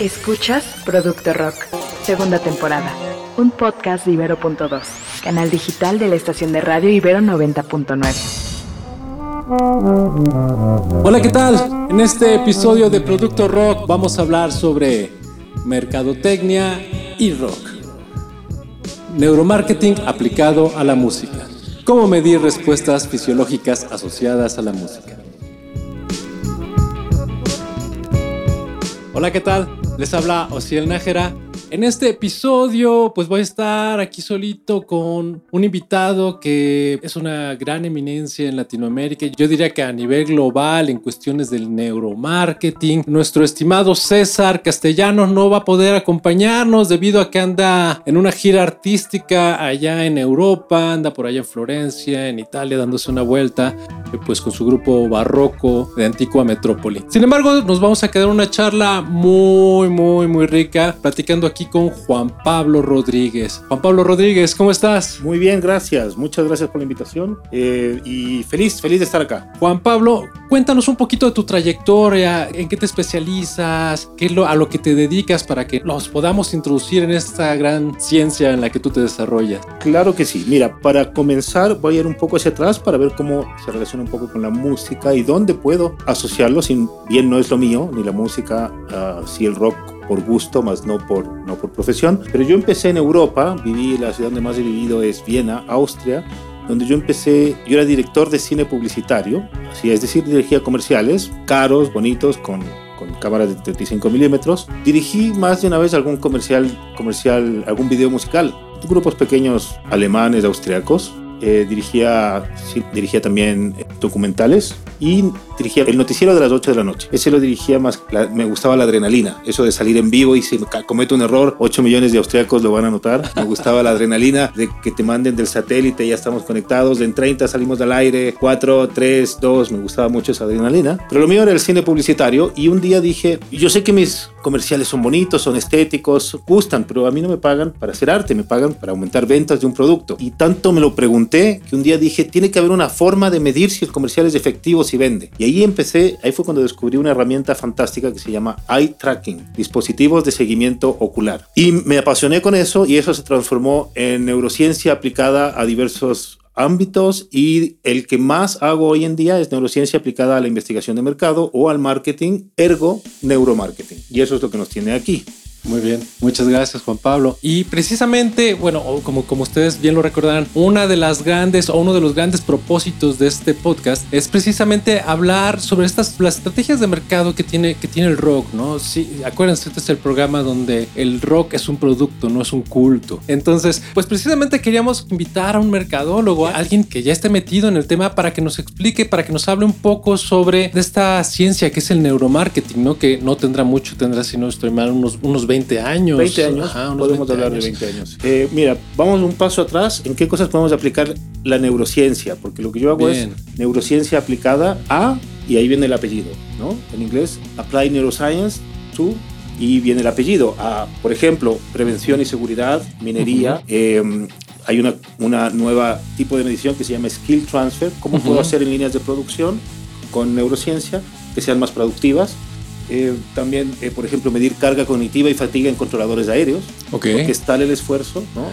Escuchas Producto Rock, segunda temporada. Un podcast de Ibero.2, canal digital de la estación de radio Ibero 90.9. Hola, ¿qué tal? En este episodio de Producto Rock vamos a hablar sobre mercadotecnia y rock. Neuromarketing aplicado a la música. Cómo medir respuestas fisiológicas asociadas a la música. Hola, ¿qué tal? Les habla Osiel Nájera. En este episodio, pues voy a estar aquí solito con un invitado que es una gran eminencia en Latinoamérica. Yo diría que a nivel global, en cuestiones del neuromarketing, nuestro estimado César Castellanos no va a poder acompañarnos debido a que anda en una gira artística allá en Europa, anda por allá en Florencia, en Italia, dándose una vuelta, pues con su grupo barroco de Antigua Metrópoli. Sin embargo, nos vamos a quedar una charla muy, muy, muy rica, platicando aquí con Juan Pablo Rodríguez. Juan Pablo Rodríguez, ¿cómo estás? Muy bien, gracias. Muchas gracias por la invitación eh, y feliz, feliz de estar acá. Juan Pablo, cuéntanos un poquito de tu trayectoria, en qué te especializas, qué es lo, a lo que te dedicas para que nos podamos introducir en esta gran ciencia en la que tú te desarrollas. Claro que sí. Mira, para comenzar voy a ir un poco hacia atrás para ver cómo se relaciona un poco con la música y dónde puedo asociarlo, si bien no es lo mío, ni la música, uh, si el rock por gusto, más no por, no por profesión. Pero yo empecé en Europa, viví, la ciudad donde más he vivido es Viena, Austria, donde yo empecé, yo era director de cine publicitario, así es decir, dirigía comerciales caros, bonitos, con, con cámaras de 35 milímetros. Dirigí más de una vez algún comercial, comercial, algún video musical, grupos pequeños alemanes, austriacos. Eh, dirigía, sí, dirigía también documentales y dirigía el noticiero de las 8 de la noche. Ese lo dirigía más, me gustaba la adrenalina, eso de salir en vivo y si cometo un error, 8 millones de austriacos lo van a notar. Me gustaba la adrenalina de que te manden del satélite, ya estamos conectados, en 30 salimos del aire, 4, 3, 2, me gustaba mucho esa adrenalina. Pero lo mío era el cine publicitario y un día dije, yo sé que mis comerciales son bonitos, son estéticos, gustan, pero a mí no me pagan para hacer arte, me pagan para aumentar ventas de un producto. Y tanto me lo pregunté que un día dije, tiene que haber una forma de medir si el comercial es efectivo, si vende. Y ahí empecé, ahí fue cuando descubrí una herramienta fantástica que se llama Eye Tracking, dispositivos de seguimiento ocular. Y me apasioné con eso y eso se transformó en neurociencia aplicada a diversos ámbitos y el que más hago hoy en día es neurociencia aplicada a la investigación de mercado o al marketing, ergo neuromarketing. Y eso es lo que nos tiene aquí. Muy bien, muchas gracias Juan Pablo. Y precisamente, bueno, como, ustedes bien lo recordarán, una de las grandes o uno de los grandes propósitos de este podcast es precisamente hablar sobre estas las estrategias de mercado que tiene, que tiene el rock, ¿no? Sí, acuérdense, este es el programa donde el rock es un producto, no es un culto. Entonces, pues precisamente queríamos invitar a un mercadólogo, a alguien que ya esté metido en el tema para que nos explique, para que nos hable un poco sobre esta ciencia que es el neuromarketing, ¿no? Que no tendrá mucho, tendrá, si no estoy mal, unos, unos 20 20 años. 20 años, Ajá, podemos 20 hablar años. de 20 años. Eh, mira, vamos un paso atrás. ¿En qué cosas podemos aplicar la neurociencia? Porque lo que yo hago Bien. es neurociencia aplicada a, y ahí viene el apellido, ¿no? En inglés, Apply Neuroscience to, y viene el apellido, a, por ejemplo, prevención y seguridad, minería, uh -huh. eh, hay una, una nueva tipo de medición que se llama Skill Transfer, cómo uh -huh. puedo hacer en líneas de producción con neurociencia que sean más productivas. Eh, también, eh, por ejemplo, medir carga cognitiva y fatiga en controladores aéreos, okay. porque es tal el esfuerzo, ¿no?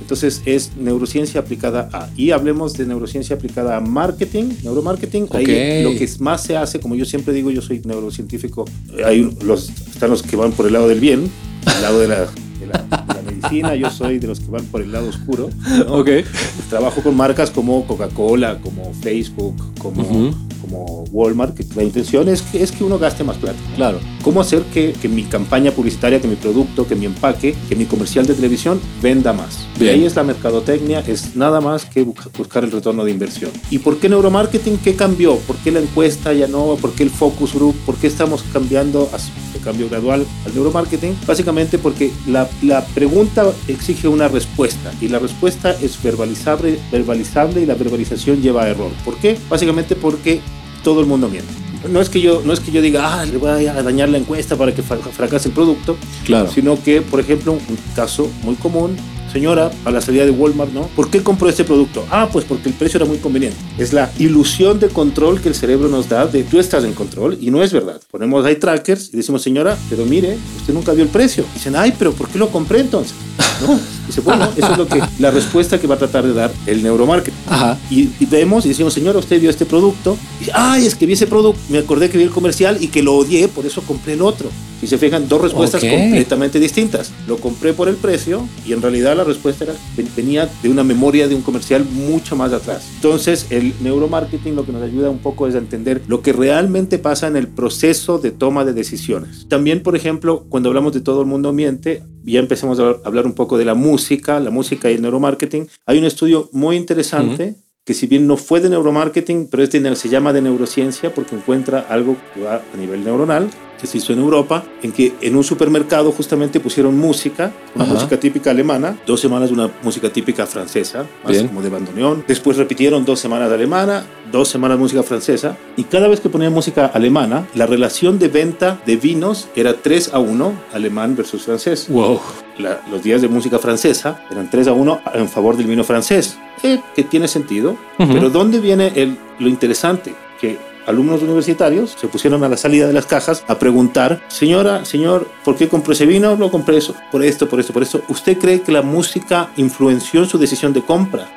Entonces es neurociencia aplicada a. Y hablemos de neurociencia aplicada a marketing, neuromarketing. Okay. Ahí lo que más se hace, como yo siempre digo, yo soy neurocientífico, hay los, están los que van por el lado del bien, el lado de la, de la, de la medicina, yo soy de los que van por el lado oscuro. ¿no? Okay. Trabajo con marcas como Coca-Cola, como Facebook, como... Uh -huh como Walmart, que la intención es que, es que uno gaste más plata. Claro. ¿Cómo hacer que, que, mi campaña publicitaria, que mi producto, que mi empaque, que mi comercial de televisión venda más? Y ahí es la mercadotecnia, es nada más que buscar el retorno de inversión. ¿Y por qué neuromarketing? ¿Qué cambió? ¿Por qué la encuesta ya no? ¿Por qué el focus group? ¿Por qué estamos cambiando de cambio gradual al neuromarketing? Básicamente porque la, la pregunta exige una respuesta y la respuesta es verbalizable, verbalizable y la verbalización lleva a error. ¿Por qué? Básicamente porque todo el mundo miente. No es que yo, no es que yo diga, ah, le voy a dañar la encuesta para que fracase el producto, claro. sino que, por ejemplo, un caso muy común señora, a la salida de Walmart, ¿no? ¿Por qué compró este producto? Ah, pues porque el precio era muy conveniente. Es la ilusión de control que el cerebro nos da de tú estás en control y no es verdad. Ponemos ahí trackers y decimos, señora, pero mire, usted nunca vio el precio. Dicen, ay, pero ¿por qué lo compré entonces? ¿No? Dice, bueno, eso es lo que, la respuesta que va a tratar de dar el neuromarketing. Ajá. Y, y vemos y decimos, señora, usted vio este producto. Y, ay, es que vi ese producto, me acordé que vi el comercial y que lo odié, por eso compré el otro. Y se fijan, dos respuestas completamente distintas. Lo compré por el precio y en realidad la respuesta era, ven- venía de una memoria de un comercial mucho más atrás. Entonces, el neuromarketing lo que nos ayuda un poco es a entender lo que realmente pasa en el proceso de toma de decisiones. También, por ejemplo, cuando hablamos de todo el mundo ambiente, ya empecemos a hablar un poco de la música, la música y el neuromarketing. Hay un estudio muy interesante que si bien no fue de neuromarketing, pero este se llama de neurociencia porque encuentra algo que va a nivel neuronal, que se hizo en Europa, en que en un supermercado justamente pusieron música, una Ajá. música típica alemana, dos semanas una música típica francesa, más Bien. como de bandoneón, después repitieron dos semanas de alemana, dos semanas música francesa, y cada vez que ponían música alemana, la relación de venta de vinos era 3 a 1, alemán versus francés Wow. la- los días de música francesa eran 3 a 1 en favor del vino francés, eh, que tiene sentido. Ujú. Pero ¿dónde viene el, lo interesante? Que alumnos universitarios se pusieron a la salida de las cajas a preguntar, señora, señor, ¿por qué compró ese vino? Lo compré eso, por esto, por esto, por esto. ¿Usted cree que la música influenció en su decisión de compra?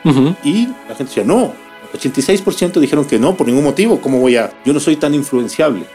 Y la gente decía, no. 86% dijeron que no, por ningún motivo. ¿Cómo voy a...? Yo no soy tan influenciable.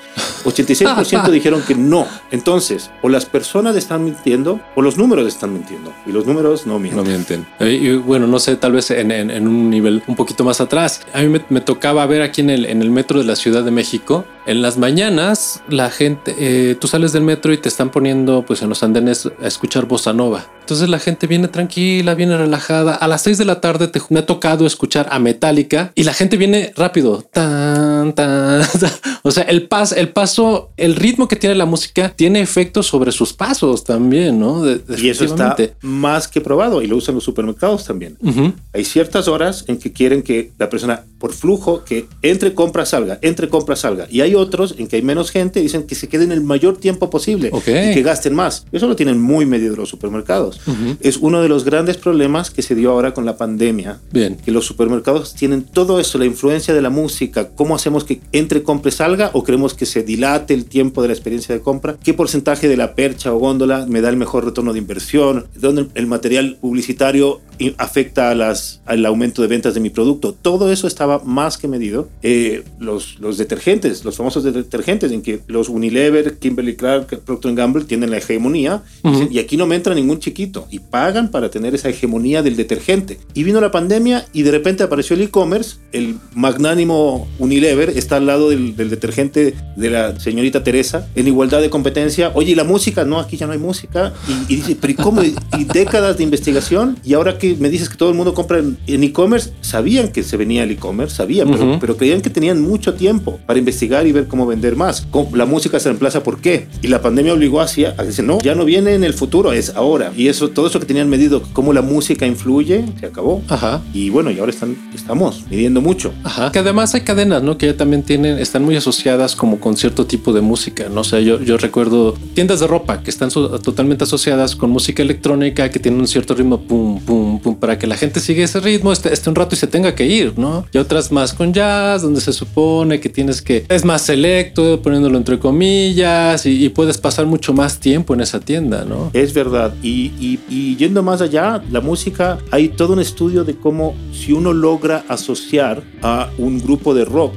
86% dijeron que no. Entonces, o las personas están mintiendo o los números están mintiendo. Y los números no No mienten. mienten. Eh, y bueno, no sé, tal vez en, en- en un nivel un poquito más atrás. A mí me, me tocaba ver aquí en el, en el metro de la Ciudad de México. En las mañanas, la gente, eh, tú sales del metro y te están poniendo, pues en los andenes, a escuchar bossa nova. Entonces la gente viene tranquila, viene relajada. A las 6 de la tarde te, me ha tocado escuchar a Metallica y la gente viene rápido. Tan, tan, tan. O sea, el, pas, el paso, el ritmo que tiene la música tiene efectos sobre sus pasos también, ¿no? De- Y eso está más que probado y lo usan los supermercados también. Ujú. Hay ciertas horas en que quieren que la persona, por flujo, que entre, compra, salga, entre, compra, salga. Y hay otros en que hay menos gente, dicen que se queden el mayor tiempo posible y que gasten más. Eso lo tienen muy medido los supermercados. Ujú. Es uno de los grandes problemas que se dio ahora con la pandemia. Bien. Que los supermercados tienen todo eso, la influencia de la música, cómo hacemos que entre, compre, salga o queremos que se dilate el tiempo de la experiencia de compra, qué porcentaje de la percha o góndola me da el mejor retorno de inversión, dónde el material publicitario afecta a las, al aumento de ventas de mi producto. Todo eso estaba más que medido. Eh, los, los detergentes, los famosos detergentes, en que los Unilever, Kimberly Clark, Procter Gamble tienen la hegemonía Ujú. y aquí no me entra ningún chiquito y pagan para tener esa hegemonía del detergente. Y vino la pandemia y de repente apareció el e-commerce, el magnánimo Unilever está al lado del, del detergente de la señorita Teresa en igualdad de competencia. Oye, ¿y la música? No, aquí ya no hay música. Y, y dice, pero ¿y cómo? Y décadas de investigación y ahora que me dices que todo el mundo compra en e-commerce, sabían que se venía el e-commerce, sabían, pero, Ujú. pero creían que tenían mucho tiempo para investigar y ver cómo vender más. La música se reemplaza por qué. Y la pandemia obligó hacia a decir, no, ya no viene en el futuro, es ahora. Y eso, todo eso que tenían medido, cómo la música influye, se acabó. Ajá. Y bueno, y ahora están, estamos midiendo mucho. Ajá. Que además hay cadenas, ¿no? Que ya también tienen, están muy asociadas como con cierto tipo de música, ¿no? O sea, yo, yo recuerdo tiendas de ropa que están so- totalmente asociadas con música electrónica que tienen un cierto ritmo, pum, pum, para que la gente siga ese ritmo, esté, esté un rato y se tenga que ir, ¿no? Y otras más con jazz, donde se supone que tienes que, es más selecto, poniéndolo entre comillas, y, y puedes pasar mucho más tiempo en esa tienda, ¿no? Es verdad. Y, y- y yendo más allá, la música, hay todo un estudio de cómo si uno logra asociar a un grupo de rock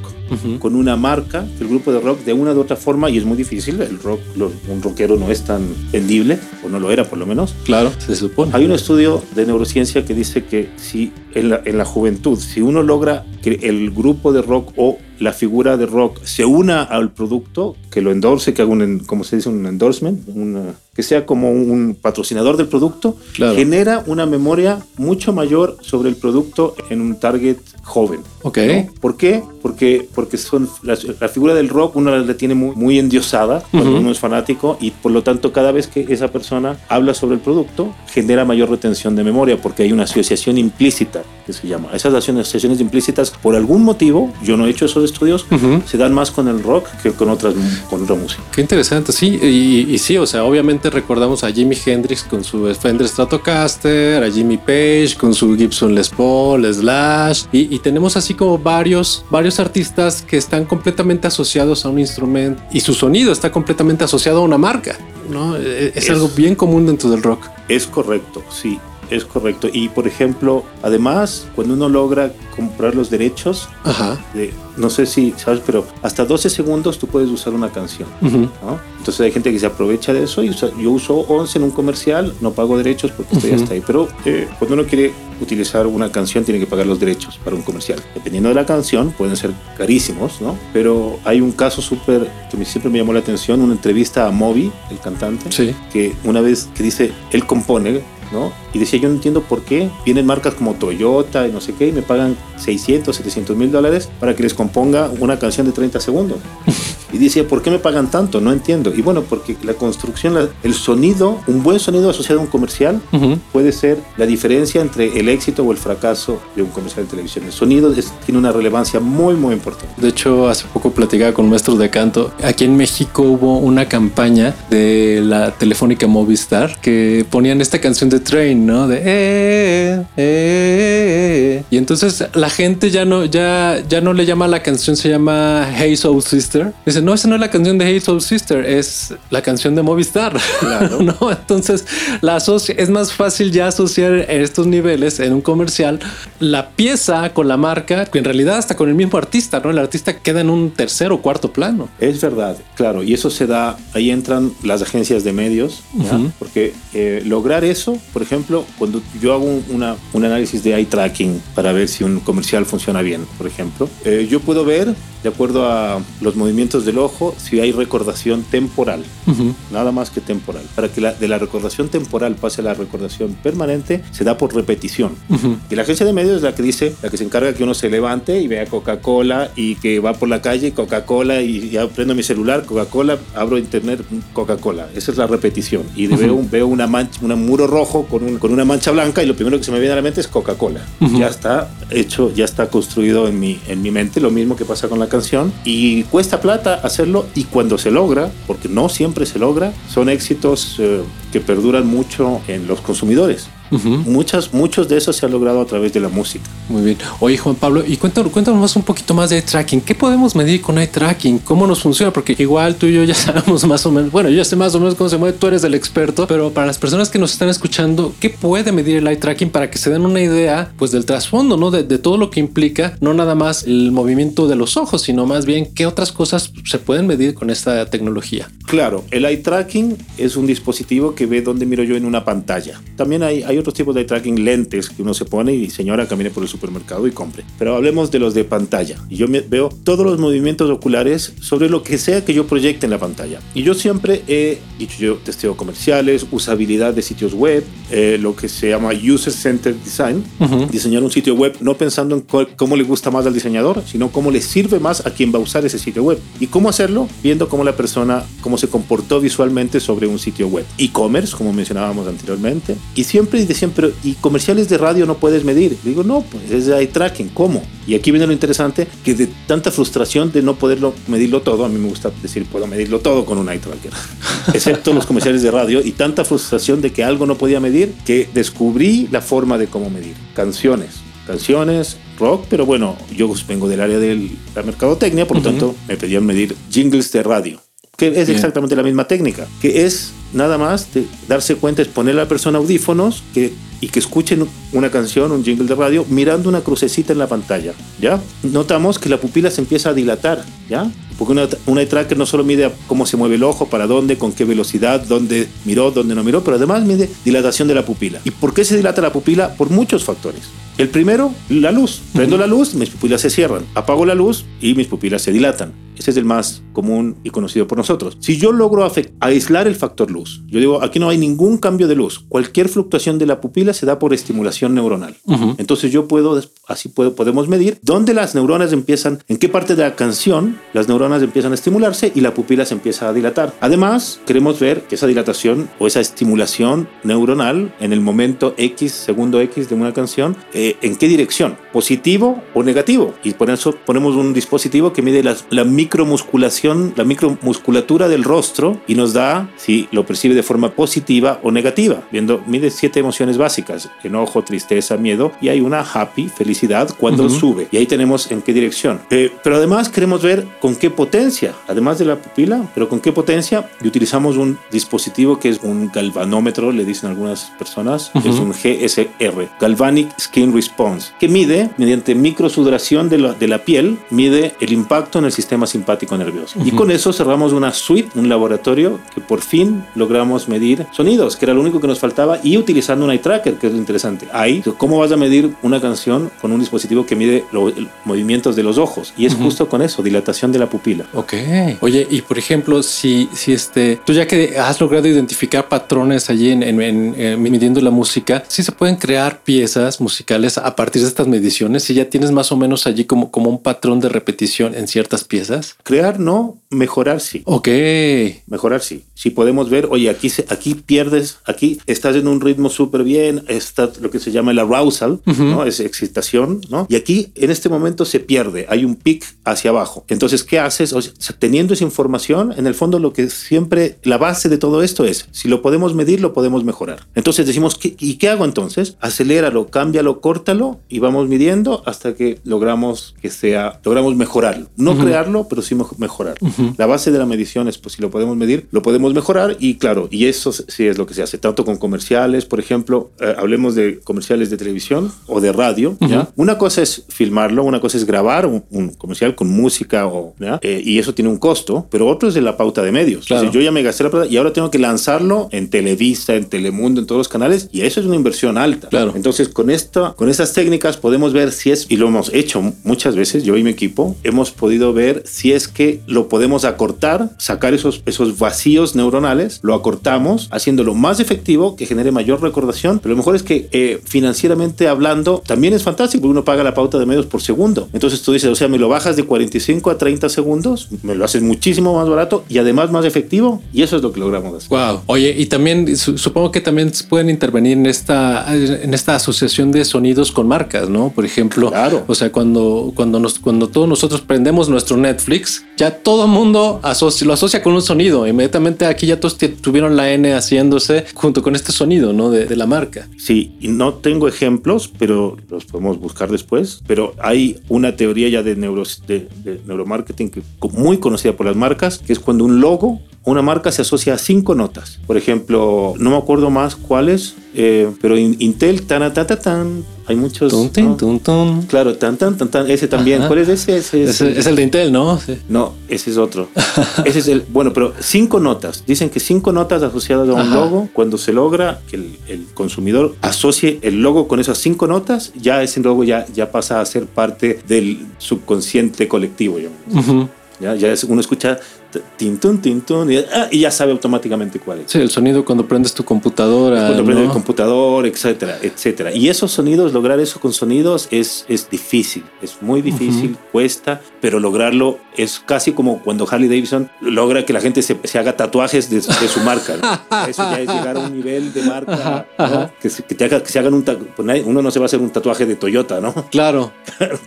Con una marca, el grupo de rock de una u otra forma, y es muy difícil, el rock, lo- un rockero no es tan vendible, o no lo era por lo menos. Claro, se supone. Hay un estudio de neurociencia que dice que si en la, en la juventud, si uno logra que el grupo de rock o la figura de rock se una al producto, que lo endorse, que haga un, como se dice, un endorsement, una- que sea como un patrocinador del producto, Claro. genera una memoria mucho mayor sobre el producto en un target joven. Ok. ¿no? ¿Por qué? Porque, porque son la, la figura del rock uno la tiene muy, muy endiosada cuando Ujú. uno es fanático y por lo tanto cada vez que esa persona habla sobre el producto genera mayor retención de memoria porque hay una asociación implícita que se llama. Esas asociaciones implícitas por algún motivo, yo no he hecho esos estudios se dan más con el rock que con otras con otra música. Qué interesante, sí, y, sí, o sea, obviamente recordamos a Jimi Hendrix con su Fender Stratocaster, a Jimmy Page con su Gibson Les Paul, Slash, y, y tenemos así como varios, varios artistas que están completamente asociados a un instrumento y su sonido está completamente asociado a una marca, ¿no? E, es, es algo bien común dentro del rock. Es correcto, sí. Es correcto. Y por ejemplo, además, cuando uno logra comprar los derechos, De, no sé si sabes, pero hasta 12 segundos tú puedes usar una canción. Entonces hay gente que se aprovecha de eso. Y yo uso 11 en un comercial, no pago derechos porque estoy hasta ahí. Pero eh, cuando uno quiere utilizar una canción, tiene que pagar los derechos para un comercial. Dependiendo de la canción, pueden ser carísimos, ¿no? Pero hay un caso súper que siempre me llamó la atención, una entrevista a Moby, el cantante, que una vez que dice, él compone y decía, yo no entiendo por qué vienen marcas como Toyota y no sé qué y me pagan 600, 700 mil dólares para que les componga una canción de 30 segundos. Y decía, ¿por qué me pagan tanto? No entiendo. Y bueno, porque la construcción, el sonido, un buen sonido asociado a un comercial puede ser la diferencia entre el éxito o el fracaso de un comercial de televisión. El sonido tiene una relevancia muy, muy importante. De hecho, hace poco platicaba con maestros de canto. Aquí en México hubo una campaña de la telefónica Movistar que ponían esta canción de Train, ¿no? De eh, eh, eh, y entonces la gente ya no, ya, ya no le llama la canción, se llama Hey Soul Sister. Dice, no, esa no es la canción de Hey Soul Sister, es la canción de Movistar. Claro. ¿No? Entonces la es más fácil ya asociar estos niveles en un comercial la pieza con la marca, que en realidad hasta con el mismo artista, ¿no? El artista queda en un tercer o cuarto plano. Es verdad, claro, y eso se da, ahí entran las agencias de medios, porque lograr eso por ejemplo, cuando yo hago una, un análisis de eye tracking para ver si un comercial funciona bien, por ejemplo, eh, yo puedo ver, de acuerdo a los movimientos del ojo, si hay recordación temporal, nada más que temporal. Para que la, de la recordación temporal pase a la recordación permanente, se da por repetición. Y la agencia de medios es la que dice, la que se encarga que uno se levante y vea Coca-Cola y que va por la calle, Coca-Cola y ya prendo mi celular, Coca-Cola, abro internet, Coca-Cola. Esa es la repetición. Y veo, veo una mancha, un muro rojo con, con, una mancha blanca y lo primero que se me viene a la mente es Coca-Cola. Ya está hecho, ya está construido en mi, en mi mente, lo mismo que pasa con la canción. Y cuesta plata hacerlo y cuando se logra, porque no siempre se logra, son éxitos eh, que perduran mucho en los consumidores. Muchas, muchos de esos se han logrado a través de la música. Muy bien. Oye, Juan Pablo, y cuéntanos, cuéntanos más un poquito más de eye tracking. ¿Qué podemos medir con eye tracking? ¿Cómo nos funciona? Porque igual tú y yo ya sabemos más o menos, bueno, yo ya sé más o menos cómo se mueve, tú eres el experto, pero para las personas que nos están escuchando, ¿qué puede medir el eye tracking para que se den una idea pues del trasfondo, ¿no? De, de todo lo que implica, no nada más el movimiento de los ojos, sino más bien qué otras cosas se pueden medir con esta tecnología. Claro, el eye tracking es un dispositivo que ve dónde miro yo en una pantalla. También hay, hay otros tipos de tracking lentes que uno se pone y señora camine por el supermercado y compre. Pero hablemos de los de pantalla. Y yo me veo todos los movimientos oculares sobre lo que sea que yo proyecte en la pantalla. Y yo siempre he dicho yo testeo comerciales, usabilidad de sitios web, eh, lo que se llama User Centered Design, diseñar un sitio web no pensando en cómo le gusta más al diseñador, sino cómo le sirve más a quien va a usar ese sitio web. ¿Y cómo hacerlo? Viendo cómo la persona, cómo se comportó visualmente sobre un sitio web. E-commerce, como mencionábamos anteriormente. Y siempre decían, pero ¿y comerciales de radio no puedes medir? Digo, no, pues es eye tracking, ¿cómo? Y aquí viene lo interesante, que de tanta frustración de no poderlo medirlo todo, a mí me gusta decir, puedo medirlo todo con un eye tracker, excepto los comerciales de radio, y tanta frustración de que algo no podía medir, que descubrí la forma de cómo medir. Canciones, canciones, rock, pero bueno, yo vengo del área de la mercadotecnia, por lo tanto me pedían medir jingles de radio, que es exactamente la misma técnica, que es nada más de darse cuenta, es poner a la persona audífonos y que escuchen una canción, un jingle de radio, mirando una crucecita en la pantalla, ¿ya? Notamos que la pupila se empieza a dilatar, ¿ya? Porque una, una tracker no solo mide cómo se mueve el ojo, para dónde, con qué velocidad, dónde miró, dónde no miró, pero además mide dilatación de la pupila. ¿Y por qué se dilata la pupila? Por muchos factores. El primero, la luz. Prendo la luz, mis pupilas se cierran. Apago la luz y mis pupilas se dilatan. Ese es el más común y conocido por nosotros. Si yo logro aislar el factor luz, yo digo, aquí no hay ningún cambio de luz, cualquier fluctuación de la pupila se da por estimulación neuronal. Entonces yo puedo, así puedo, podemos medir dónde las neuronas empiezan, en qué parte de la canción las neuronas empiezan a estimularse y la pupila se empieza a dilatar. Además, queremos ver que esa dilatación o esa estimulación neuronal en el momento X, segundo X de una canción, eh, en qué dirección, positivo o negativo. Y por eso ponemos un dispositivo que mide la, la micromusculación, la micromusculatura del rostro y nos da si lo percibe de forma positiva o negativa. Viendo, mide siete emociones básicas, enojo, tristeza, miedo, y hay una happy, felicidad, cuando sube. Y ahí tenemos en qué dirección. Eh, pero además queremos ver con qué potencia, además de la pupila, pero con qué potencia, y utilizamos un dispositivo que es un galvanómetro, le dicen algunas personas, es un GSR, Galvanic Skin Response, que mide, mediante microsudoración de la, de la piel, mide el impacto en el sistema simpático nervioso. Y con eso cerramos una suite, un laboratorio que por fin logramos medir sonidos, que era lo único que nos faltaba, y utilizando un eye tracker, que es lo interesante. Ahí, ¿cómo vas a medir una canción con un dispositivo que mide los movimientos de los ojos? Y es justo con eso, dilatación de la pupila. Ok. Oye, y por ejemplo, si, si este, tú ya que has logrado identificar patrones allí en, en, midiendo la música, si se pueden crear piezas musicales a partir de estas mediciones, si ya tienes más o menos allí como, como un patrón de repetición en ciertas piezas. Crear no, mejorar sí. Ok. Mejorar sí. Si podemos ver, oye, aquí, aquí pierdes, aquí estás en un ritmo súper bien, está lo que se llama el arousal, ¿no? Es excitación, ¿no? Y aquí en este momento se pierde, hay un pic hacia abajo. Entonces, ¿qué haces? O sea, teniendo esa información, en el fondo lo que siempre, la base de todo esto es, si lo podemos medir, lo podemos mejorar. Entonces decimos, ¿y qué hago entonces? Aceléralo, cámbialo, córtalo y vamos midiendo hasta que logramos que sea, logramos mejorarlo. No crearlo, pero sí mejorar. La base de la medición es, pues si lo podemos medir, lo podemos mejorar y claro, y eso sí es lo que se hace, tanto con comerciales, por ejemplo, eh, hablemos de comerciales de televisión o de radio, ¿ya? Una cosa es filmarlo, una cosa es grabar un, comercial con música o, eh, y eso tiene un costo, pero otro es de la pauta de medios. Claro. yo ya me gasté la plata y ahora tengo que lanzarlo en Televisa, en Telemundo, en todos los canales y eso es una inversión alta. Claro. Entonces, con esto, con estas técnicas podemos ver si es, y lo hemos hecho muchas veces, yo y mi equipo, hemos podido ver si es que lo podemos acortar, sacar esos, esos vacíos neuronales, lo acortamos, haciéndolo más efectivo, que genere mayor recordación, pero lo mejor es que eh, financieramente hablando también es fantástico, porque uno paga la pauta de medios por segundo. Entonces tú dices, o sea, me lo bajas de 45 a 30 segundos, me lo haces muchísimo más barato y además más efectivo, y eso es lo que logramos hacer. Wow. Oye, y también supongo que también pueden intervenir en esta, en esta asociación de sonidos con marcas, ¿no? Por ejemplo, claro. o sea, cuando, cuando, nos, cuando todos nosotros prendemos nuestro Netflix, ya todo mundo asocia, lo asocia con un sonido. Inmediatamente aquí ya todos tuvieron la N haciéndose junto con este sonido, ¿no? De, de la marca. Sí, y no tengo ejemplos, pero los podemos buscar después. Pero hay una teoría ya de, neuros, de, de neuromarketing que, muy conocida por las marcas, que es cuando un logo una marca se asocia a cinco notas. Por ejemplo, no me acuerdo más cuáles, eh, pero Intel, tan, tan, tan, tan, hay muchos. Tun, tun, tun, Claro, tan, tan, tan, tan, ese también. ¿Cuál es ese? Ese es, es, el de Intel, ¿no? Sí. No, ese es otro. ese es el, bueno, pero cinco notas. Dicen que cinco notas asociadas a un Ajá. logo, cuando se logra que el, el, consumidor asocie el logo con esas cinco notas, ya ese logo ya, ya pasa a ser parte del subconsciente colectivo. Yo. Uh -huh. Ya, ya uno escucha tintun, tintun, y, ah, y, ya sabe automáticamente cuál es. Sí, el sonido cuando prendes tu computadora. Cuando ¿no? prendes el computador, etcétera, etcétera. Y esos sonidos, lograr eso con sonidos es, es difícil, es muy difícil, uh -huh. cuesta, pero lograrlo es casi como cuando Harley Davidson logra que la gente se, se haga tatuajes de, de su marca. ¿no? Eso ya es llegar a un nivel de marca, ¿no? que, se, que, te haga, que se hagan un pues uno no se va a hacer un tatuaje de Toyota, ¿no? Claro,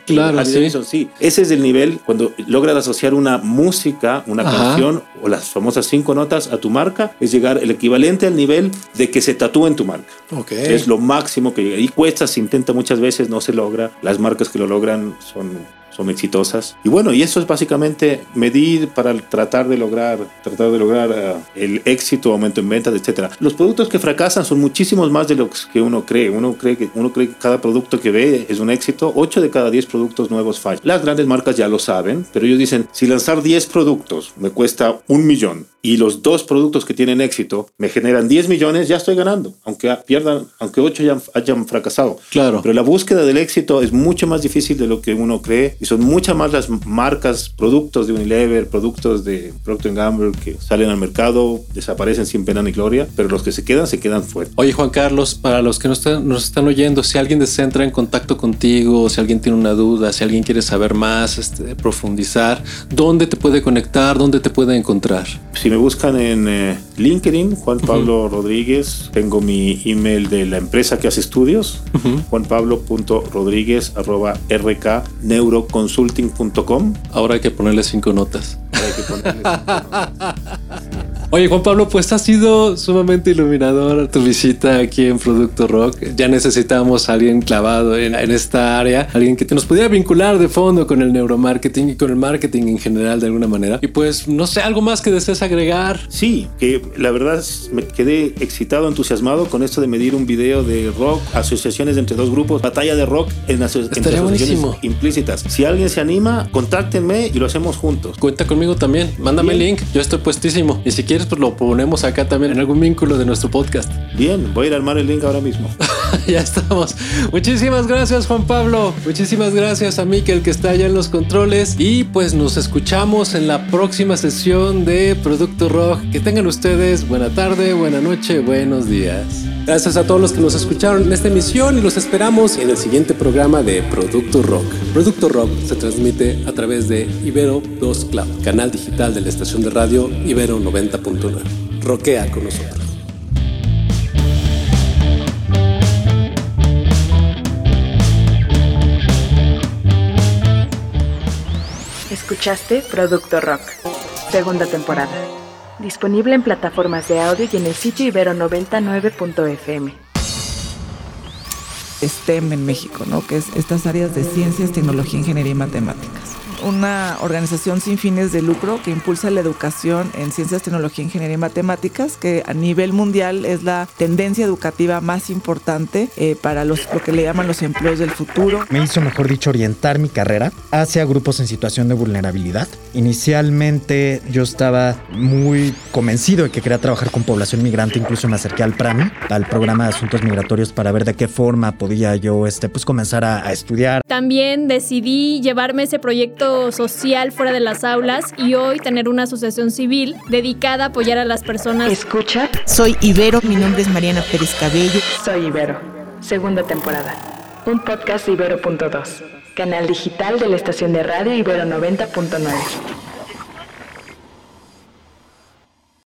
claro, Harley sí. Davidson, sí. Ese es el nivel cuando logras asociar una música, una Ajá. Canción o las famosas cinco notas a tu marca, es llegar el equivalente al nivel de que se tatúe en tu marca. Okay. Es lo máximo que llega. Y cuesta, se intenta muchas veces, no se logra. Las marcas que lo logran son son exitosas. Y bueno, y eso es básicamente medir para tratar de lograr, tratar de lograr uh, el éxito, aumento en ventas, etcétera. Los productos que fracasan son muchísimos más de lo que uno cree. Uno cree que uno cree que cada producto que ve es un éxito. 8 de cada 10 productos nuevos fallan. Las grandes marcas ya lo saben, pero ellos dicen, si lanzar 10 productos me cuesta un millón y los dos productos que tienen éxito me generan 10 millones, ya estoy ganando, aunque pierdan, aunque 8 hayan, hayan fracasado. Claro. Pero la búsqueda del éxito es mucho más difícil de lo que uno cree y son muchas más las marcas, productos de Unilever, productos de Procter Gamble que salen al mercado, desaparecen sin pena ni gloria, pero los que se quedan, se quedan fuera. Oye, Juan Carlos, para los que nos están, nos están oyendo, si alguien desea entrar en contacto contigo, si alguien tiene una duda, si alguien quiere saber más, este, profundizar, ¿dónde te puede conectar? ¿Dónde te puede encontrar? Si me buscan en eh, LinkedIn, Juan Pablo Rodríguez, tengo mi email de la empresa que hace estudios, uh -huh. juanpablo.rodríguez.rkneuroconsulting.com. Ahora hay que ponerle cinco notas. Ahora hay que ponerle cinco notas. Oye, Juan Pablo, pues ha sido sumamente iluminador tu visita aquí en Producto Rock. Ya necesitamos a alguien clavado en, en, esta área, alguien que nos pudiera vincular de fondo con el neuromarketing y con el marketing en general de alguna manera. Y pues, no sé, algo más que desees agregar. Sí, que la verdad me quedé excitado, entusiasmado con esto de medir un video de rock, asociaciones entre dos grupos, batalla de rock en aso entre asociaciones buenísimo. implícitas. Si alguien se anima, contáctenme y lo hacemos juntos. Cuenta conmigo también, mándame el link, yo estoy puestísimo. Y si quieres, pues lo ponemos acá también en algún vínculo de nuestro podcast. Bien, voy a ir a armar el link ahora mismo. ya estamos. Muchísimas gracias, Juan Pablo. Muchísimas gracias a Miquel que está allá en los controles. Y pues nos escuchamos en la próxima sesión de Producto Rock. Que tengan ustedes buena tarde, buena noche, buenos días. Gracias a todos los que nos escucharon en esta emisión y los esperamos en el siguiente programa de Producto Rock. Producto Rock se transmite a través de Ibero 2 Club, canal digital de la estación de radio Ibero 90.9. Roquea con nosotros. Escuchaste Producto Rock, segunda temporada. Disponible en plataformas de audio y en el sitio ibero99.fm. STEM en México, ¿no? Que es estas áreas de ciencias, tecnología, ingeniería y matemáticas una organización sin fines de lucro que impulsa la educación en ciencias, tecnología, ingeniería y matemáticas, que a nivel mundial es la tendencia educativa más importante eh, para los, lo que le llaman los empleos del futuro. Me hizo, mejor dicho, orientar mi carrera hacia grupos en situación de vulnerabilidad. Inicialmente yo estaba muy convencido de que quería trabajar con población migrante, incluso me acerqué al PRAMI, al programa de asuntos migratorios, para ver de qué forma podía yo este, pues, comenzar a, a estudiar. También decidí llevarme ese proyecto social fuera de las aulas y hoy tener una asociación civil dedicada a apoyar a las personas. Escucha. Soy Ibero, mi nombre es Mariana Pérez Cabello. Soy Ibero, segunda temporada. Un podcast de Ibero.2, canal digital de la estación de radio Ibero 90.9.